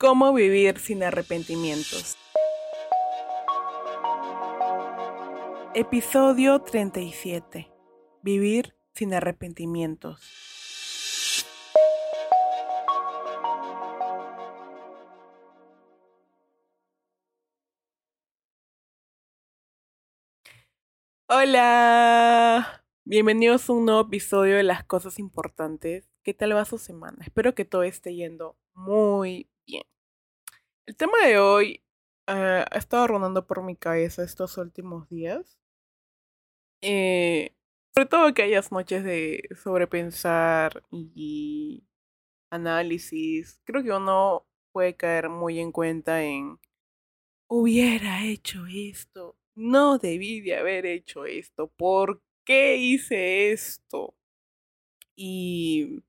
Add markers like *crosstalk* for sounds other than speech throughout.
¿Cómo vivir sin arrepentimientos? Episodio 37. Vivir sin arrepentimientos. Hola, bienvenidos a un nuevo episodio de Las Cosas Importantes. ¿Qué tal va su semana? Espero que todo esté yendo muy bien. El tema de hoy eh, ha estado rondando por mi cabeza estos últimos días. Eh, sobre todo aquellas noches de sobrepensar y análisis. Creo que uno puede caer muy en cuenta en hubiera hecho esto. No debí de haber hecho esto. ¿Por qué hice esto? Y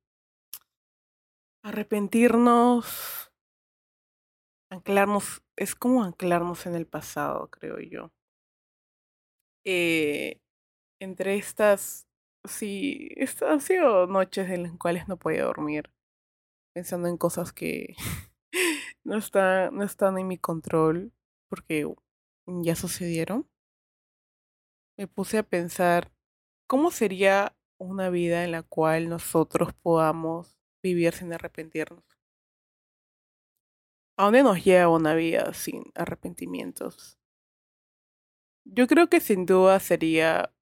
arrepentirnos, anclarnos, es como anclarnos en el pasado, creo yo. Eh, entre estas, sí, estas han sido noches en las cuales no podía dormir, pensando en cosas que *laughs* no, está, no están en mi control, porque ya sucedieron. Me puse a pensar cómo sería una vida en la cual nosotros podamos vivir sin arrepentirnos. ¿A dónde nos lleva una vida sin arrepentimientos? Yo creo que sin duda sería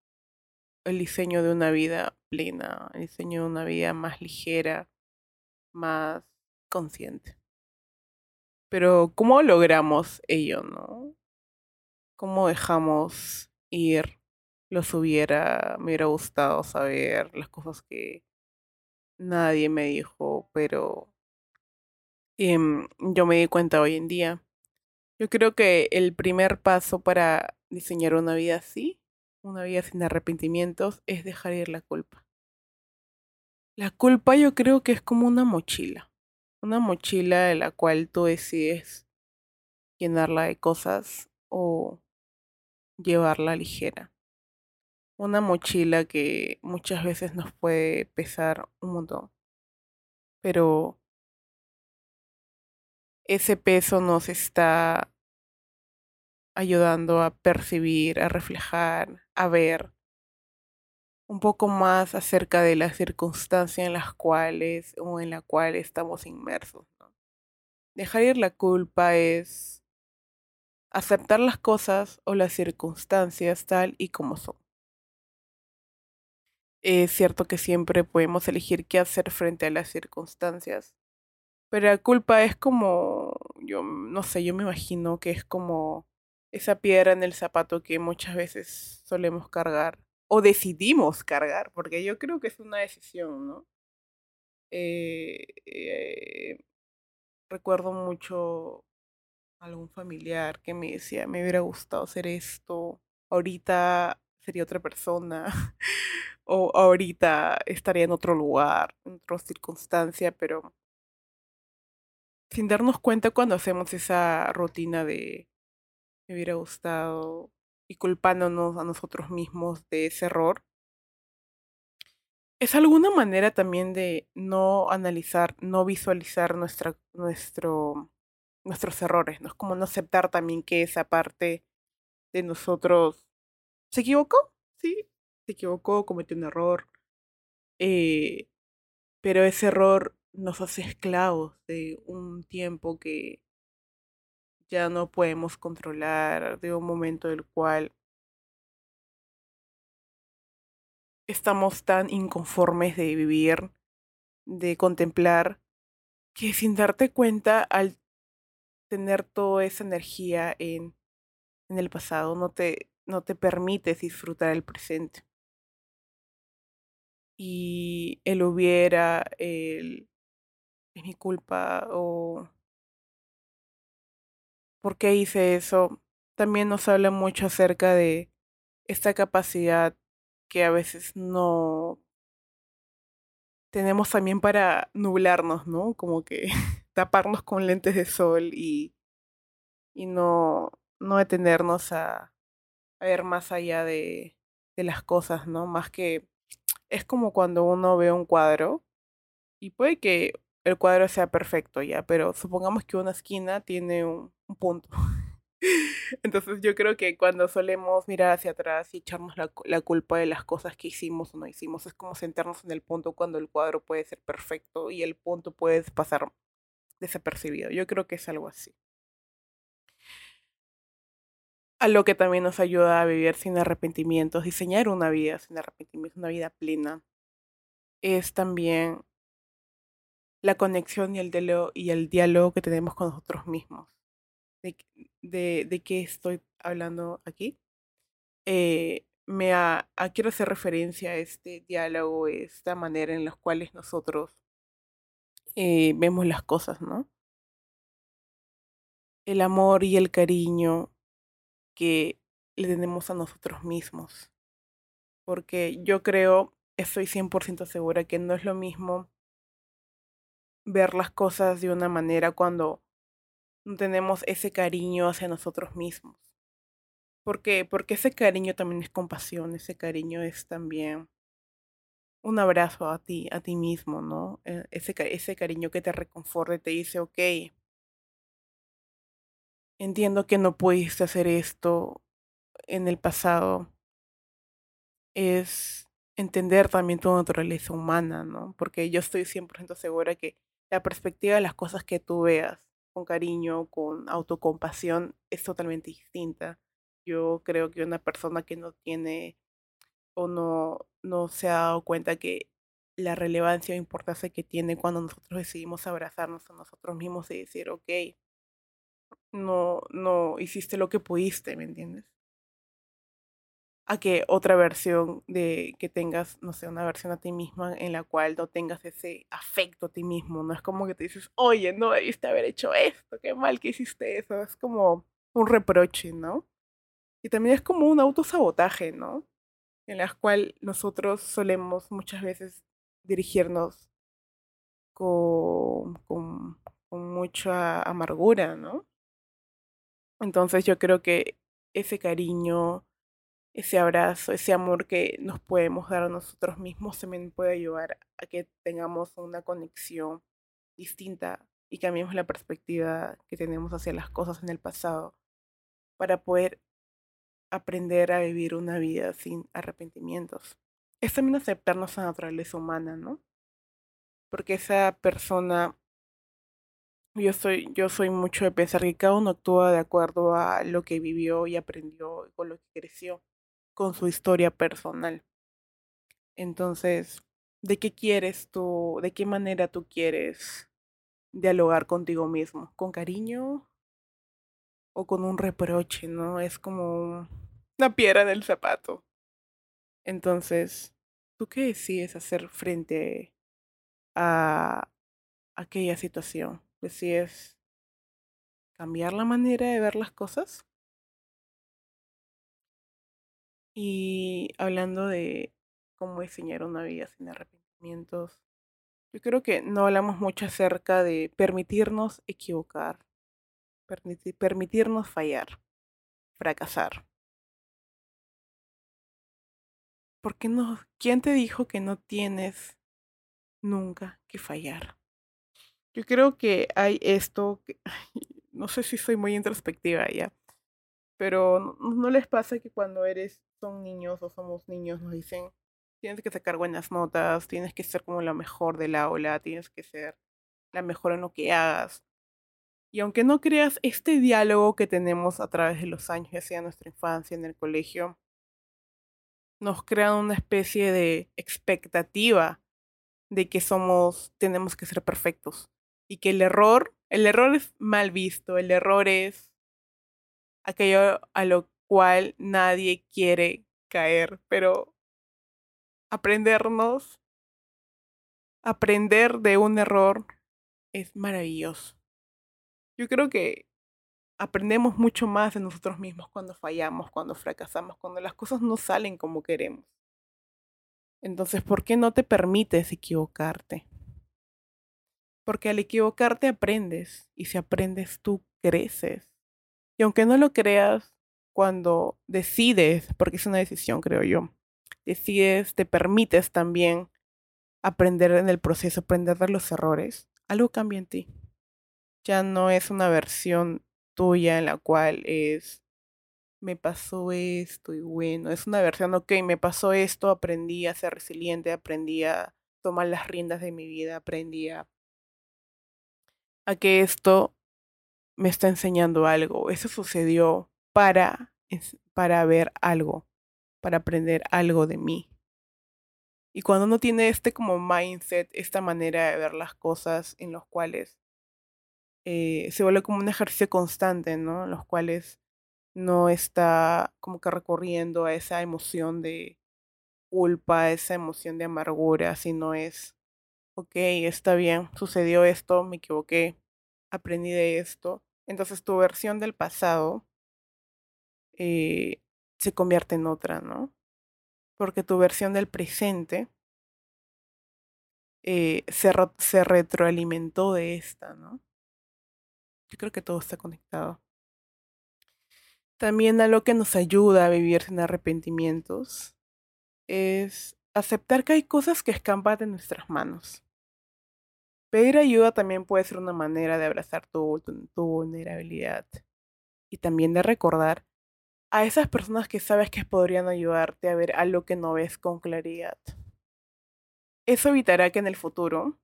el diseño de una vida plena, el diseño de una vida más ligera, más consciente. Pero ¿cómo logramos ello, no? ¿Cómo dejamos ir los hubiera, me hubiera gustado saber las cosas que nadie me dijo, pero em, yo me di cuenta hoy en día. Yo creo que el primer paso para diseñar una vida así, una vida sin arrepentimientos, es dejar ir la culpa. La culpa yo creo que es como una mochila, una mochila de la cual tú decides llenarla de cosas o llevarla ligera una mochila que muchas veces nos puede pesar un montón. Pero ese peso nos está ayudando a percibir, a reflejar, a ver un poco más acerca de las circunstancias en las cuales o en la cual estamos inmersos. Dejar ir la culpa es aceptar las cosas o las circunstancias tal y como son. Es cierto que siempre podemos elegir qué hacer frente a las circunstancias, pero la culpa es como, yo no sé, yo me imagino que es como esa piedra en el zapato que muchas veces solemos cargar o decidimos cargar, porque yo creo que es una decisión, ¿no? Eh, eh, recuerdo mucho algún familiar que me decía, me hubiera gustado hacer esto, ahorita sería otra persona. *laughs* o ahorita estaría en otro lugar, en otra circunstancia, pero sin darnos cuenta cuando hacemos esa rutina de me hubiera gustado y culpándonos a nosotros mismos de ese error, es alguna manera también de no analizar, no visualizar nuestra, nuestro, nuestros errores, ¿no? Es como no aceptar también que esa parte de nosotros se equivocó, sí, se equivocó, cometió un error, eh, pero ese error nos hace esclavos de un tiempo que ya no podemos controlar, de un momento del cual estamos tan inconformes de vivir, de contemplar, que sin darte cuenta, al tener toda esa energía en, en el pasado, no te, no te permites disfrutar el presente. Y él hubiera, el, es mi culpa o por qué hice eso, también nos habla mucho acerca de esta capacidad que a veces no tenemos también para nublarnos, ¿no? Como que *laughs* taparnos con lentes de sol y, y no, no detenernos a, a ver más allá de, de las cosas, ¿no? Más que es como cuando uno ve un cuadro y puede que el cuadro sea perfecto ya, pero supongamos que una esquina tiene un, un punto. *laughs* Entonces yo creo que cuando solemos mirar hacia atrás y echarnos la, la, culpa de las cosas que hicimos o no hicimos, es como sentarnos en el punto cuando el cuadro puede ser perfecto y el punto puede pasar desapercibido. Yo creo que es algo así. A lo que también nos ayuda a vivir sin arrepentimientos, diseñar una vida sin arrepentimientos, una vida plena, es también la conexión y el, diálogo, y el diálogo que tenemos con nosotros mismos. ¿De, de, qué estoy hablando aquí? Eh, me a, a, quiero hacer referencia a este diálogo, esta manera en la cual nosotros eh, vemos las cosas, ¿no? El amor y el cariño que le tenemos a nosotros mismos. Porque yo creo, estoy 100% segura que no es lo mismo ver las cosas de una manera cuando no tenemos ese cariño hacia nosotros mismos. ¿Por qué? Porque ese cariño también es compasión, ese cariño es también un abrazo a ti, a ti mismo, ¿no? E, ese, ese cariño que te reconforta te dice, ok, entiendo que no pudiste hacer esto en el pasado, es entender también tu naturaleza humana, ¿no? Porque yo estoy 100% segura que la perspectiva de las cosas que tú veas con cariño, con autocompasión, es totalmente distinta. Yo creo que una persona que no tiene o no, no se ha dado cuenta que la relevancia o importancia que tiene cuando nosotros decidimos abrazarnos a nosotros mismos y decir, ok, no, no hiciste lo que pudiste, ¿me entiendes? A que otra versión de que tengas, no sé, una versión a ti misma en la cual no tengas ese afecto a ti mismo, no es como que te dices, oye, no debiste haber hecho esto, qué mal que hiciste eso, es como un reproche, ¿no? Y también es como un autosabotaje, ¿no? En la cual nosotros solemos muchas veces dirigirnos con, con, con mucha amargura, ¿no? Entonces yo creo que ese cariño, ese abrazo, ese amor que nos podemos dar a nosotros mismos también puede ayudar a que tengamos una conexión distinta y cambiemos la perspectiva que tenemos hacia las cosas en el pasado para poder aprender a vivir una vida sin arrepentimientos. Es también aceptar nuestra naturaleza humana, ¿no? Porque esa persona yo soy, yo soy mucho de pensar que cada uno actúa de acuerdo a lo que vivió y aprendió, con lo que creció, con su historia personal. Entonces, ¿de qué quieres tú, de qué manera tú quieres dialogar contigo mismo? ¿Con cariño o con un reproche, no? Es como una piedra en el zapato. Entonces, ¿tú qué decides hacer frente a aquella situación? decides cambiar la manera de ver las cosas. Y hablando de cómo diseñar una vida sin arrepentimientos, yo creo que no hablamos mucho acerca de permitirnos equivocar, permitirnos fallar, fracasar. ¿Por qué no? ¿Quién te dijo que no tienes nunca que fallar? Yo creo que hay esto, que, no sé si soy muy introspectiva ya, pero no, les pasa que cuando eres, son niños o somos niños, nos dicen, tienes que sacar buenas notas, tienes que ser como la mejor del aula, tienes que ser la mejor en lo que hagas. Y aunque no creas este diálogo que tenemos a través de los años, ya sea nuestra infancia, en el colegio, nos crean una especie de expectativa de que somos, tenemos que ser perfectos y que el error, el error es mal visto, el error es aquello a lo cual nadie quiere caer, pero aprendernos, aprender de un error es maravilloso. Yo creo que aprendemos mucho más de nosotros mismos cuando fallamos, cuando fracasamos, cuando las cosas no salen como queremos. Entonces, ¿por qué no te permites equivocarte? Porque al equivocarte aprendes y si aprendes tú creces. Y aunque no lo creas, cuando decides, porque es una decisión creo yo, decides, te permites también aprender en el proceso, aprender de los errores, algo cambia en ti. Ya no es una versión tuya en la cual es, me pasó esto y bueno, es una versión, ok, me pasó esto, aprendí a ser resiliente, aprendí a tomar las riendas de mi vida, aprendí a, a que esto me está enseñando algo. Eso sucedió para, para ver algo, para aprender algo de mí. Y cuando uno tiene este como mindset, esta manera de ver las cosas en los cuales eh, se vuelve como un ejercicio constante, ¿no? En los cuales no está como que recurriendo a esa emoción de culpa, esa emoción de amargura, sino es, ok, está bien, sucedió esto, me equivoqué, aprendí de esto. Entonces tu versión del pasado eh, se convierte en otra, ¿no? Porque tu versión del presente eh, se, se retroalimentó de esta, ¿no? Yo creo que todo está conectado. También a lo que nos ayuda a vivir sin arrepentimientos es aceptar que hay cosas que escampan de nuestras manos. Pedir ayuda también puede ser una manera de abrazar tu, vulnerabilidad y también de recordar a esas personas que sabes que podrían ayudarte a ver algo que no ves con claridad. Eso evitará que en el futuro,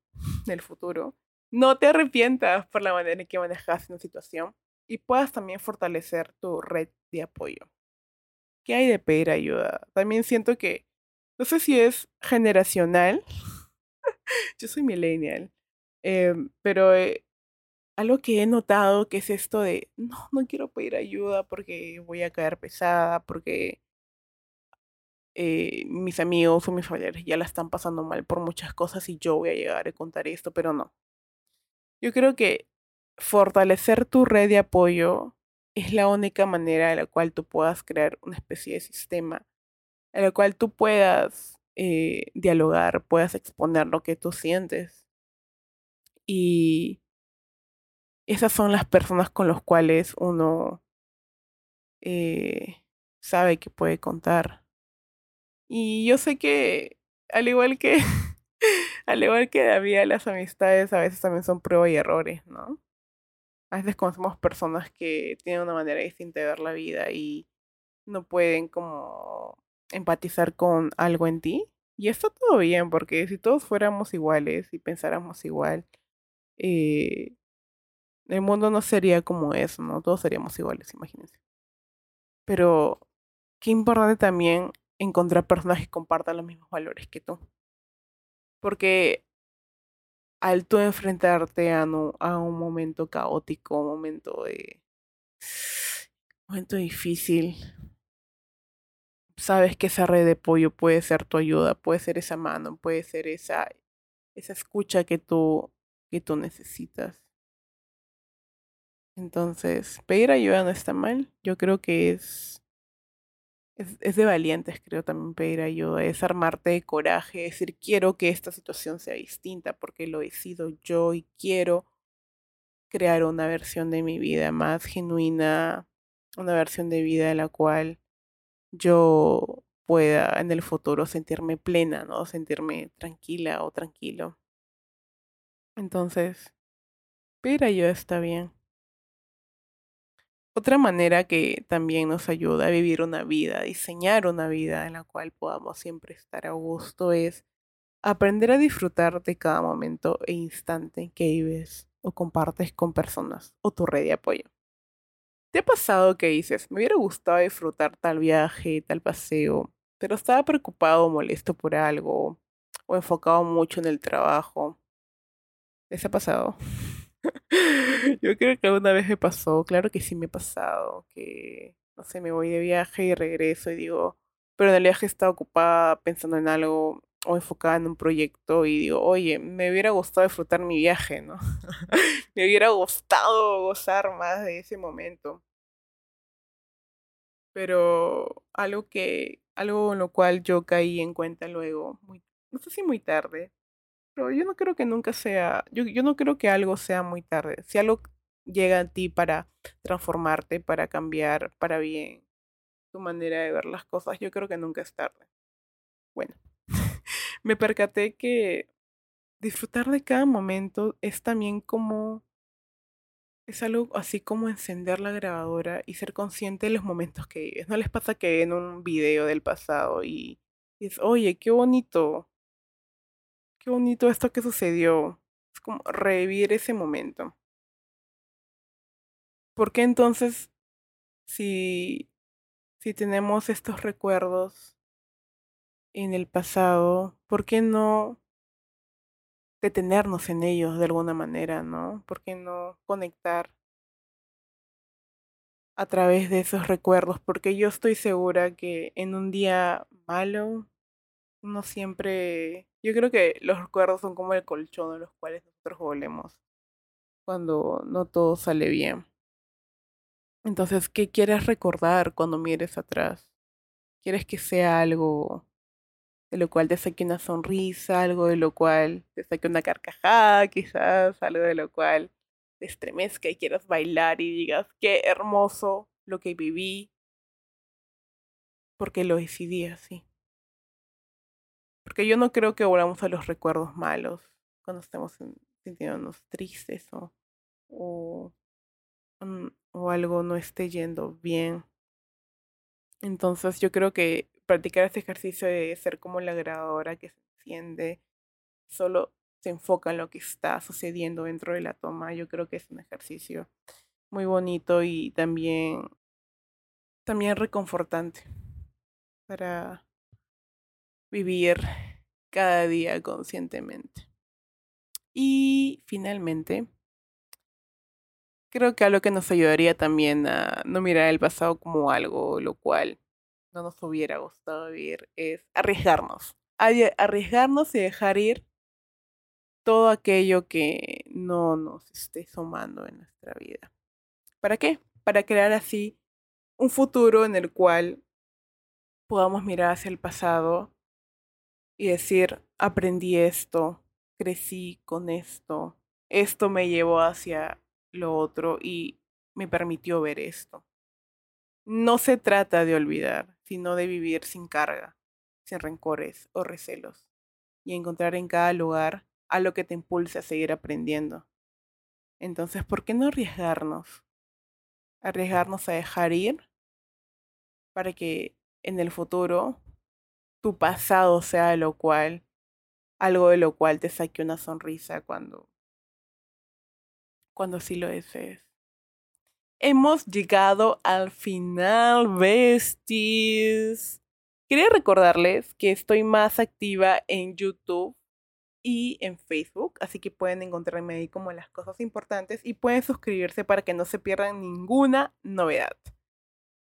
en el futuro, no te arrepientas por la manera en que manejas una situación y puedas también fortalecer tu red de apoyo. ¿Qué hay de pedir ayuda? También siento que, no sé si es generacional, *laughs* yo soy millennial, em, pero eh, algo que he notado que es esto de, no, no quiero pedir ayuda porque voy a caer pesada, porque eh, mis amigos o mis familiares ya la están pasando mal por muchas cosas y yo voy a llegar a contar esto, pero no. Yo creo que fortalecer tu red de apoyo es la única manera en la cual tú puedas crear una especie de sistema en la cual tú puedas eh, dialogar, puedas exponer lo que tú sientes. Y esas son las personas con las cuales uno eh, sabe que puede contar. Y yo sé que, al igual que *laughs* Al igual que David, las amistades a veces también son prueba y errores, ¿no? A veces conocemos personas que tienen una manera distinta de ver la vida y no pueden como empatizar con algo en ti. Y está todo bien, porque si todos fuéramos iguales y pensáramos igual, eh, el mundo no sería como eso, ¿no? Todos seríamos iguales, imagínense. Pero qué importante también encontrar personas que compartan los mismos valores que tú. Porque al tú enfrentarte a, un momento caótico, un momento de. Momento difícil, sabes que esa red de apoyo puede ser tu ayuda, puede ser esa mano, puede ser esa, esa escucha que tú, que tú necesitas. Entonces, pedir ayuda no está mal. Yo creo que es es, es, de valientes, creo, también pedir ayuda, es armarte de coraje, decir, quiero que esta situación sea distinta porque lo he sido yo y quiero crear una versión de mi vida más genuina, una versión de vida en la cual yo pueda en el futuro sentirme plena, ¿no? Sentirme tranquila o tranquilo. Entonces, pedir ayuda está bien. Otra manera que también nos ayuda a vivir una vida, a diseñar una vida en la cual podamos siempre estar a gusto es aprender a disfrutar de cada momento e instante que vives o compartes con personas o tu red de apoyo. ¿Te ha pasado que dices, me hubiera gustado disfrutar tal viaje, tal paseo, pero estaba preocupado o molesto por algo o enfocado mucho en el trabajo? ¿Les ha pasado? *laughs* Yo creo que alguna vez me pasó, claro que sí me ha pasado, que, no sé, me voy de viaje y regreso y digo, pero en el viaje estaba ocupada pensando en algo o enfocada en un proyecto y digo, oye, me hubiera gustado disfrutar mi viaje, ¿no? *laughs* me hubiera gustado gozar más de ese momento. Pero algo que, algo en lo cual yo caí en cuenta luego, muy, no sé si muy tarde, pero yo no creo que nunca sea, yo, yo no creo que algo sea muy tarde. Si algo llega a ti para transformarte, para cambiar, para bien tu manera de ver las cosas, yo creo que nunca es tarde. Bueno, *laughs* me percaté que disfrutar de cada momento es también como es algo así como encender la grabadora y ser consciente de los momentos que vives. ¿No les pasa que ven un video del pasado y dices, oye, qué bonito, qué bonito esto que sucedió? Es como revivir ese momento. ¿Por qué entonces, si, si tenemos estos recuerdos en el pasado, por qué no detenernos en ellos de alguna manera, ¿no? ¿Por qué no conectar a través de esos recuerdos? Porque yo estoy segura que en un día malo, uno siempre... Yo creo que los recuerdos son como el colchón en los cuales nosotros volvemos cuando no todo sale bien. Entonces, ¿qué quieres recordar cuando mires atrás? ¿Quieres que sea algo de lo cual te saque una sonrisa, algo de lo cual te saque una carcajada, quizás, algo de lo cual te estremezca y quieras bailar y digas, qué hermoso lo que viví, porque lo decidí así. Porque yo no creo que volvamos a los recuerdos malos cuando estemos sintiéndonos tristes o, o, o algo no esté yendo bien. Entonces yo creo que practicar este ejercicio de ser como la grabadora que se enciende, solo se enfoca en lo que está sucediendo dentro de la toma. Yo creo que es un ejercicio muy bonito y también, también reconfortante para vivir cada día conscientemente. Y finalmente, creo que algo que nos ayudaría también a no mirar el pasado como algo lo cual no nos hubiera gustado vivir es arriesgarnos. Arriesgarnos y dejar ir todo aquello que no nos esté sumando en nuestra vida. ¿Para qué? Para crear así un futuro en el cual podamos mirar hacia el pasado y decir, aprendí esto, crecí con esto, esto me llevó hacia lo otro y me permitió ver esto. No se trata de olvidar, sino de vivir sin carga, sin rencores o recelos, y encontrar en cada lugar a lo que te impulse a seguir aprendiendo. Entonces, ¿por qué no arriesgarnos? Arriesgarnos a dejar ir para que en el futuro tu pasado sea lo cual, algo de lo cual te saque una sonrisa cuando, cuando sí lo desees hemos llegado al final, besties. Quería recordarles que estoy más activa en YouTube y en Facebook, así que pueden encontrarme ahí como las cosas importantes y pueden suscribirse para que no se pierdan ninguna novedad.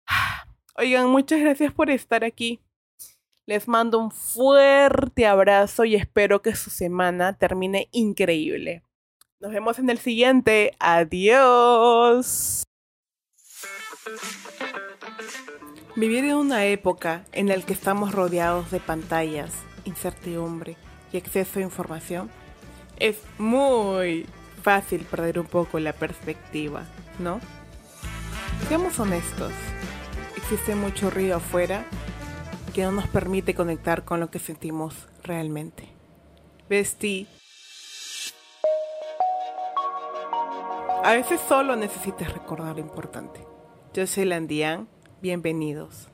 *sighs* Oigan, muchas gracias por estar aquí. Les mando un fuerte abrazo y espero que su semana termine increíble. Nos vemos en el siguiente. Adiós. Vivir en una época en la que estamos rodeados de pantallas, incertidumbre y exceso de información es muy fácil perder un poco la perspectiva, ¿no? Seamos honestos, existe mucho ruido afuera que no nos permite conectar con lo que sentimos realmente. Bestie. A veces solo necesitas recordar lo importante. Yo soy Landian, bienvenidos.